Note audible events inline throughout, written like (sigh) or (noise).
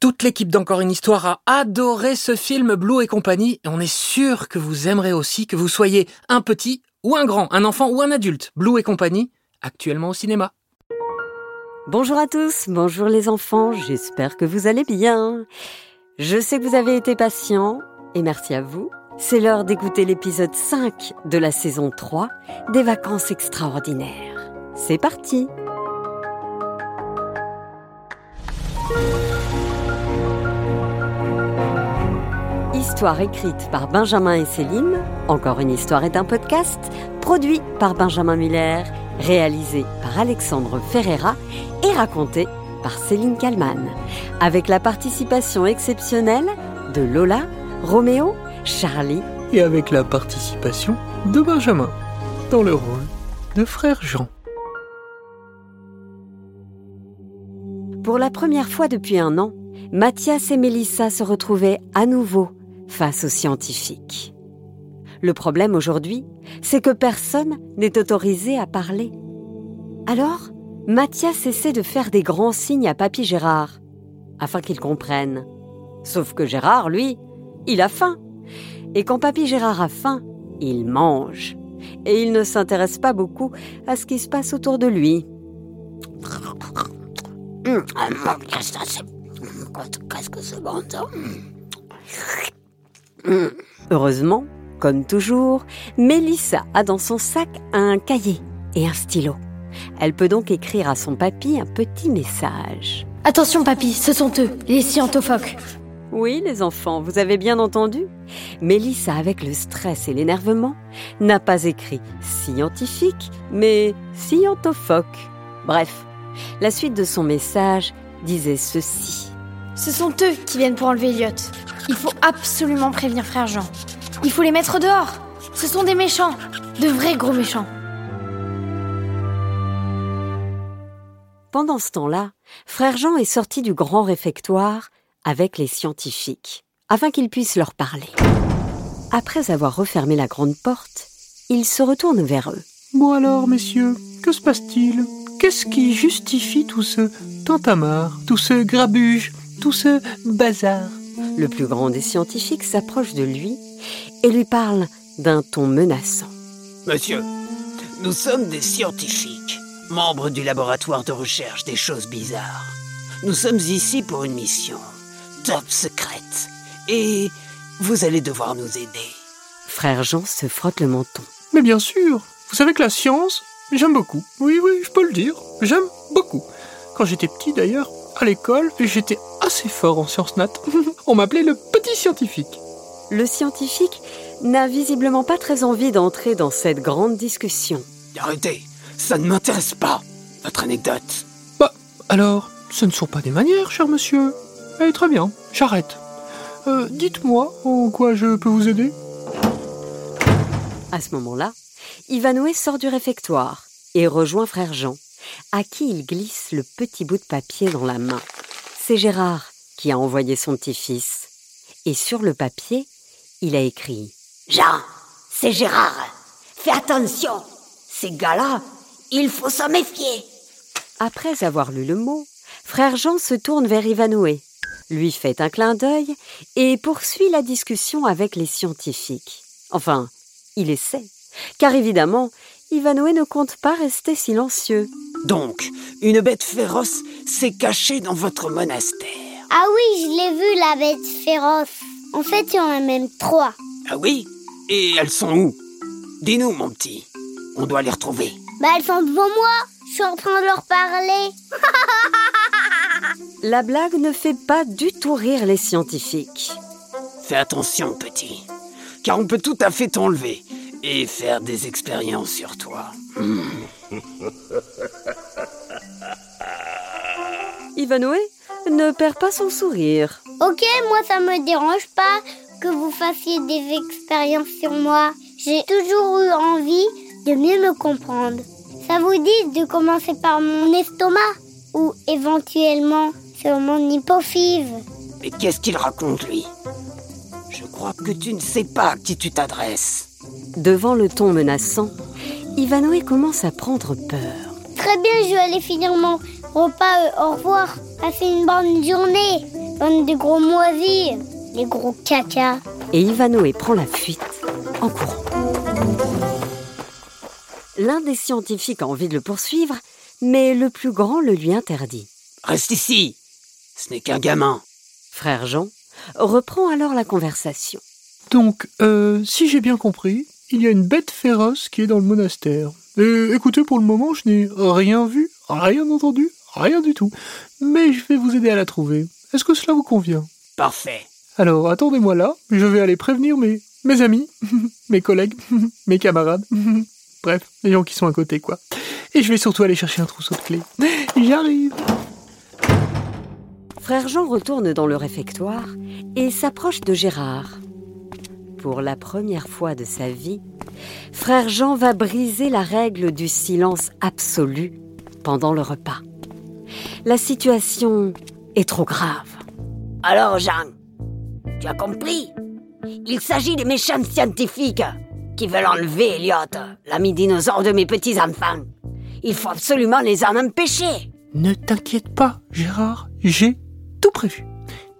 Toute l'équipe d'Encore une histoire a adoré ce film Blue et compagnie et on est sûr que vous aimerez aussi que vous soyez un petit ou un grand, un enfant ou un adulte. Blue et compagnie, actuellement au cinéma. Bonjour à tous, bonjour les enfants, j'espère que vous allez bien. Je sais que vous avez été patients et merci à vous. C'est l'heure d'écouter l'épisode 5 de la saison 3 des vacances extraordinaires. C'est parti Histoire écrite par Benjamin et Céline, Encore une histoire est un podcast, produit par Benjamin Muller, réalisé par Alexandre Ferreira et raconté par Céline Kallmann, avec la participation exceptionnelle de Lola, Roméo, Charlie et avec la participation de Benjamin dans le rôle de frère Jean. Pour la première fois depuis un an, Mathias et Mélissa se retrouvaient à nouveau face aux scientifiques. Le problème aujourd'hui, c'est que personne n'est autorisé à parler. Alors, Mathias essaie de faire des grands signes à Papy Gérard, afin qu'il comprenne. Sauf que Gérard, lui, il a faim. Et quand Papy Gérard a faim, il mange. Et il ne s'intéresse pas beaucoup à ce qui se passe autour de lui. Qu'est-ce que c'est? Bon Heureusement, comme toujours, Mélissa a dans son sac un cahier et un stylo. Elle peut donc écrire à son papy un petit message. Attention papy, ce sont eux, les scientophoques. Oui, les enfants, vous avez bien entendu. Mélissa, avec le stress et l'énervement, n'a pas écrit scientifique, mais scientophoque. Bref, la suite de son message disait ceci. Ce sont eux qui viennent pour enlever Elliot. Il faut absolument prévenir frère Jean. Il faut les mettre dehors. Ce sont des méchants, de vrais gros méchants. Pendant ce temps-là, frère Jean est sorti du grand réfectoire avec les scientifiques, afin qu'ils puissent leur parler. Après avoir refermé la grande porte, il se retourne vers eux. Bon alors, messieurs, que se passe-t-il? Qu'est-ce qui justifie tout ce tintamarre, tout ce grabuge, tout ce bazar? Le plus grand des scientifiques s'approche de lui et lui parle d'un ton menaçant. Monsieur, nous sommes des scientifiques, membres du laboratoire de recherche des choses bizarres. Nous sommes ici pour une mission, top secrète, et vous allez devoir nous aider. Frère Jean se frotte le menton. Mais bien sûr, vous savez que la science, j'aime beaucoup. Oui, oui, je peux le dire, j'aime beaucoup. Quand j'étais petit d'ailleurs, à l'école, j'étais assez fort en sciences nat. (laughs) On m'appelait le petit scientifique. Le scientifique n'a visiblement pas très envie d'entrer dans cette grande discussion. Arrêtez, ça ne m'intéresse pas, votre anecdote. Bah, alors, ce ne sont pas des manières, cher monsieur. Eh, très bien, j'arrête. Euh, dites-moi en quoi je peux vous aider? À ce moment-là, Ivanoué sort du réfectoire et rejoint frère Jean, à qui il glisse le petit bout de papier dans la main. C'est Gérard qui a envoyé son petit-fils. Et sur le papier, il a écrit Jean, c'est Gérard. Fais attention. Ces gars-là, il faut s'en méfier. Après avoir lu le mot, frère Jean se tourne vers Ivanoué, lui fait un clin d'œil et poursuit la discussion avec les scientifiques. Enfin, il essaie, car évidemment, Ivanoué ne compte pas rester silencieux. Donc, une bête féroce s'est cachée dans votre monastère. Ah oui, je l'ai vue, la bête féroce. En fait, il y en a même trois. Ah oui? Et elles sont où? Dis-nous, mon petit. On doit les retrouver. Bah, elles sont devant moi. Je suis en train de leur parler. (laughs) La blague ne fait pas du tout rire les scientifiques. Fais attention, petit. Car on peut tout à fait t'enlever et faire des expériences sur toi. Hmm. (laughs) Ivanoué ne perd pas son sourire. Ok, moi ça me dérange pas que vous fassiez des expériences sur moi. J'ai toujours eu envie de mieux me comprendre. Ça vous dit de commencer par mon estomac ou éventuellement sur mon hypophyse? Mais qu'est-ce qu'il raconte, lui? Je crois que tu ne sais pas à qui tu t'adresses. Devant le ton menaçant, Ivanoé commence à prendre peur. Très bien, je vais aller finir mon repas. euh, au revoir. Passez une bonne journée. Bande de gros moisis. Les gros caca. Et Ivanoé prend la fuite en courant. L'un des scientifiques a envie de le poursuivre, mais le plus grand le lui interdit. Reste ici. Ce n'est qu'un gamin. Frère Jean reprend alors la conversation. Donc, euh, si j'ai bien compris, il y a une bête féroce qui est dans le monastère. Et écoutez, pour le moment, je n'ai rien vu, rien entendu, rien du tout. Mais je vais vous aider à la trouver. Est-ce que cela vous convient? Parfait. Alors, attendez-moi là, je vais aller prévenir mes, mes amis, (laughs) mes collègues, (laughs) mes camarades, (laughs) bref, les gens qui sont à côté, quoi. Et je vais surtout aller chercher un trousseau de clés. J'arrive Frère Jean retourne dans le réfectoire et s'approche de Gérard. Pour la première fois de sa vie, Frère Jean va briser la règle du silence absolu pendant le repas. La situation est trop grave. Alors, Jean, tu as compris? Il s'agit des méchants scientifiques qui veulent enlever Elliot, l'ami dinosaure de mes petits-enfants. Il faut absolument les en empêcher. Ne t'inquiète pas, Gérard, j'ai tout prévu.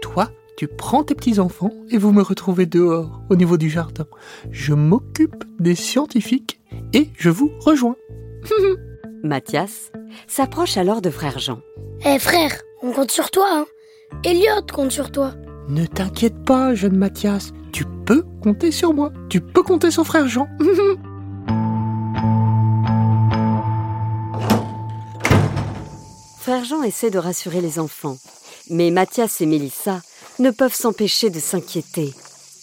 Toi, tu prends tes petits-enfants et vous me retrouvez dehors, au niveau du jardin. Je m'occupe des scientifiques et je vous rejoins. (laughs) Mathias s'approche alors de Frère Jean. Eh frère, on compte sur toi, hein. Elliot compte sur toi. Ne t'inquiète pas, jeune Mathias, tu peux compter sur moi. Tu peux compter sur frère Jean. (laughs) Frère Jean essaie de rassurer les enfants, mais Mathias et Mélissa ne peuvent s'empêcher de s'inquiéter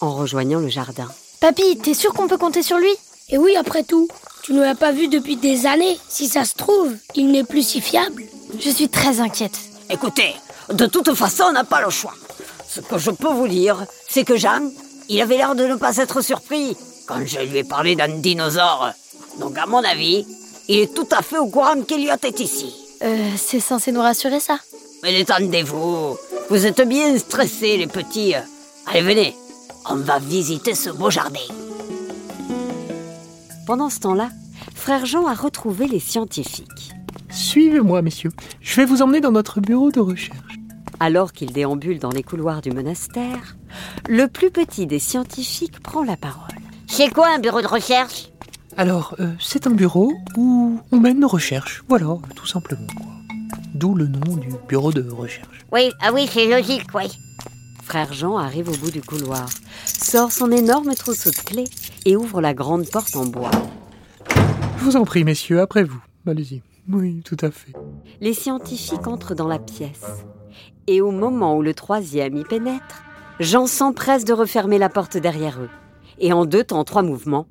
en rejoignant le jardin. Papy, t'es sûr qu'on peut compter sur lui? Et oui, après tout, tu ne l'as pas vu depuis des années. Si ça se trouve, il n'est plus si fiable. Je suis très inquiète. Écoutez, de toute façon, on n'a pas le choix. Ce que je peux vous dire, c'est que Jean, il avait l'air de ne pas être surpris quand je lui ai parlé d'un dinosaure. Donc, à mon avis, il est tout à fait au courant qu'Eliot est ici. Euh, c'est censé nous rassurer ça Mais détendez-vous, vous êtes bien stressés, les petits. Allez, venez, on va visiter ce beau jardin. Pendant ce temps-là, Frère Jean a retrouvé les scientifiques. Suivez-moi, messieurs. Je vais vous emmener dans notre bureau de recherche. Alors qu'il déambule dans les couloirs du monastère, le plus petit des scientifiques prend la parole. C'est quoi un bureau de recherche? Alors, euh, c'est un bureau où on mène nos recherches. Voilà, tout simplement. D'où le nom du bureau de recherche. Oui, ah oui, c'est logique, oui. Frère Jean arrive au bout du couloir, sort son énorme trousseau de clés et ouvre la grande porte en bois. Je vous en prie, messieurs, après vous. Allez-y. Oui, tout à fait. Les scientifiques entrent dans la pièce. Et au moment où le troisième y pénètre, Jean s'empresse de refermer la porte derrière eux. Et en deux temps, trois mouvements,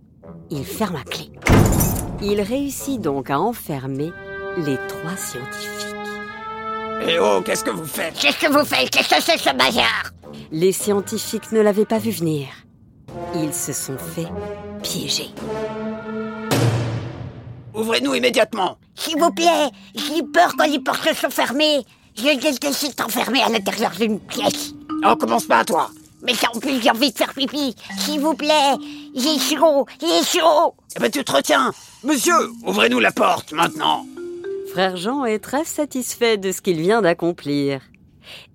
il ferme à clé. Il réussit donc à enfermer les trois scientifiques. Eh oh, qu'est-ce que vous faites? Qu'est-ce que vous faites? Qu'est-ce que c'est ce bazar? Les scientifiques ne l'avaient pas vu venir. Ils se sont fait piéger. Ouvrez-nous immédiatement S'il vous plaît, j'ai peur quand les portes sont fermées. Je déteste enfermé à l'intérieur d'une pièce. On commence pas à toi Mais en plus, j'ai envie de faire pipi. S'il vous plaît, j'ai chaud, j'ai chaud. Eh ben tu te retiens Monsieur, ouvrez-nous la porte, maintenant Frère Jean est très satisfait de ce qu'il vient d'accomplir.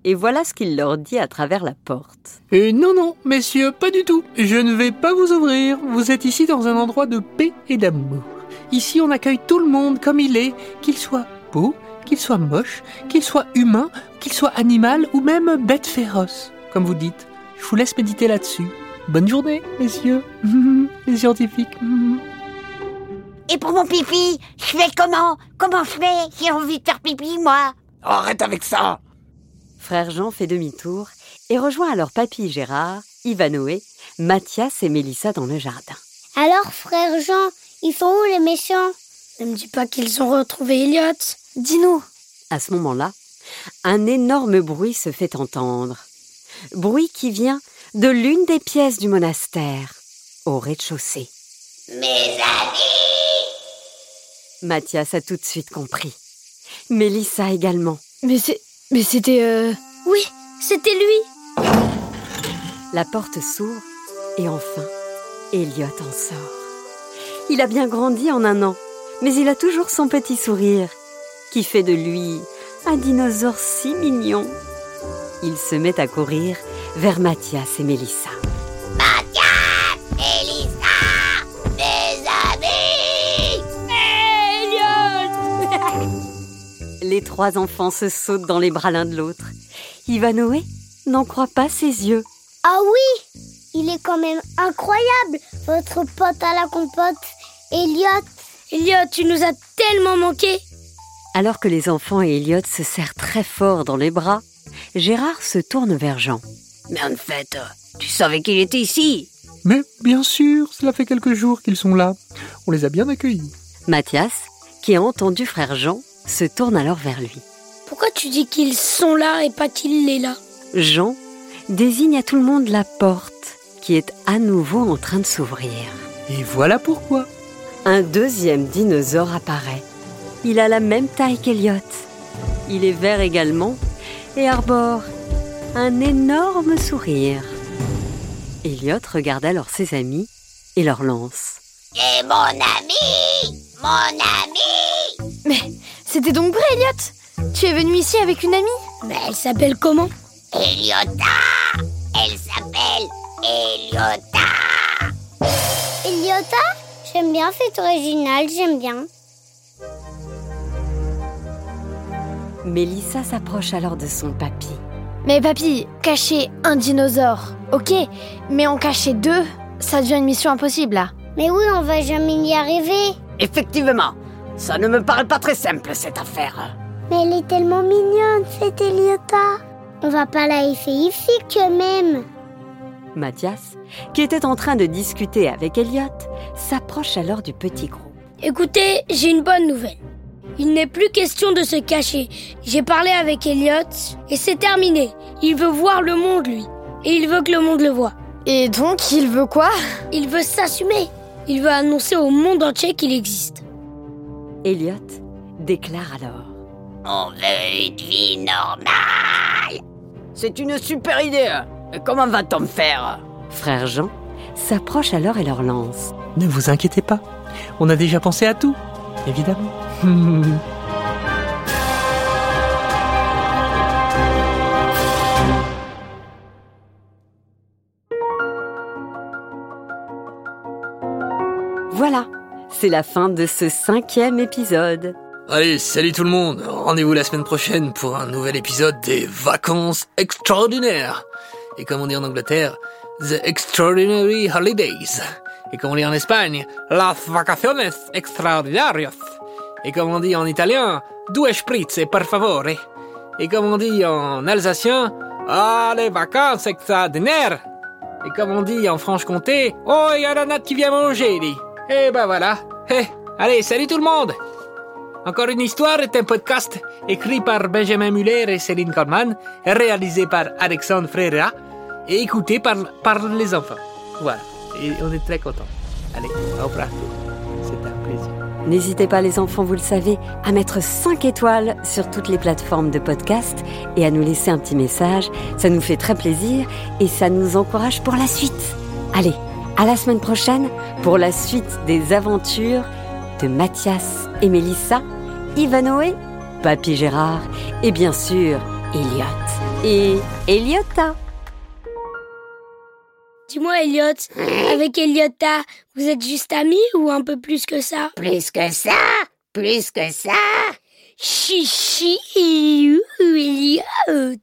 Et voilà ce qu'il leur dit à travers la porte. Et non, non, messieurs, pas du tout. Je ne vais pas vous ouvrir. Vous êtes ici dans un endroit de paix et d'amour. Ici, on accueille tout le monde comme il est, qu'il soit beau, qu'il soit moche, qu'il soit humain, qu'il soit animal ou même bête féroce, comme vous dites. Je vous laisse méditer là-dessus. Bonne journée, messieurs, (laughs) les scientifiques. (laughs) Et pour mon pipi, je fais comment? Comment je fais J'ai envie de faire pipi, moi? Arrête avec ça Frère Jean fait demi-tour et rejoint alors Papy Gérard, Ivanoé, Mathias et Mélissa dans le jardin. Alors, frère Jean, ils sont où les méchants? Ne me dis pas qu'ils ont retrouvé Elliot. Dis-nous. À ce moment-là, un énorme bruit se fait entendre. bruit qui vient de l'une des pièces du monastère, au rez-de-chaussée. Mes amis Mathias a tout de suite compris. Mélissa également. Mais c'est. Mais c'était. Euh... Oui, c'était lui. La porte s'ouvre et enfin, Elliot en sort. Il a bien grandi en un an, mais il a toujours son petit sourire, qui fait de lui un dinosaure si mignon. Il se met à courir vers Mathias et Mélissa. Les trois enfants se sautent dans les bras l'un de l'autre. Ivanoé n'en croit pas ses yeux. Ah oui Il est quand même incroyable, votre pote à la compote, Elliot. Elliot, tu nous as tellement manqué. Alors que les enfants et Elliot se serrent très fort dans les bras, Gérard se tourne vers Jean. Mais en fait, tu savais qu'il était ici Mais bien sûr, cela fait quelques jours qu'ils sont là. On les a bien accueillis. Mathias, qui a entendu frère Jean, se tourne alors vers lui. Pourquoi tu dis qu'ils sont là et pas qu'il est là? Jean désigne à tout le monde la porte qui est à nouveau en train de s'ouvrir. Et voilà pourquoi. Un deuxième dinosaure apparaît. Il a la même taille qu'Eliot. Il est vert également et arbore un énorme sourire. Elliot regarde alors ses amis et leur lance. Et mon ami Mon ami c'était donc vrai, Elliot Tu es venu ici avec une amie Mais elle s'appelle comment? Eliota Elle s'appelle Eliota Eliota J'aime bien, c'est original, j'aime bien. Mélissa s'approche alors de son papy. Mais papy, cacher un dinosaure, ok, mais en cacher deux, ça devient une mission impossible là. Mais oui, on va jamais y arriver. Effectivement, ça ne me paraît pas très simple cette affaire. Mais elle est tellement mignonne, cette Eliota. On va pas la laisser ici même. Mathias, qui était en train de discuter avec Elliot, s'approche alors du petit groupe. Écoutez, j'ai une bonne nouvelle. Il n'est plus question de se cacher. J'ai parlé avec Elliot et c'est terminé. Il veut voir le monde, lui. Et il veut que le monde le voie. Et donc, il veut quoi? Il veut s'assumer. Il veut annoncer au monde entier qu'il existe. Elliot déclare alors. On veut une vie normale. C'est une super idée. Mais comment va-t-on faire? Frère Jean s'approche alors et leur lance. Ne vous inquiétez pas, on a déjà pensé à tout, évidemment. (laughs) Voilà, c'est la fin de ce cinquième épisode. Allez, salut tout le monde. Rendez-vous la semaine prochaine pour un nouvel épisode des vacances extraordinaires. Et comme on dit en Angleterre, The Extraordinary Holidays. Et comme on dit en Espagne, Las vacaciones extraordinarias. Et comme on dit en italien, Due spritz per favore. Et comme on dit en alsacien, Ah, les vacances extraordinaires. Et comme on dit en Franche-Comté, Oh, il y a la natte qui vient manger. Et ben voilà. Allez, salut tout le monde. Encore une histoire est un podcast écrit par Benjamin Muller et Céline Korman, réalisé par Alexandre Frera et écouté par, par les enfants. Voilà. Et on est très contents. Allez, au revoir. C'est un plaisir. N'hésitez pas les enfants, vous le savez, à mettre 5 étoiles sur toutes les plateformes de podcast et à nous laisser un petit message. Ça nous fait très plaisir et ça nous encourage pour la suite. Allez, à la semaine prochaine pour la suite des aventures de Mathias et Mélissa, Ivanoé, Papy Gérard et bien sûr Elliot et Eliota. Dis-moi, Elliot, avec Eliota, vous êtes juste amis ou un peu plus que ça? Plus que ça Plus que ça Chichi, Elliot.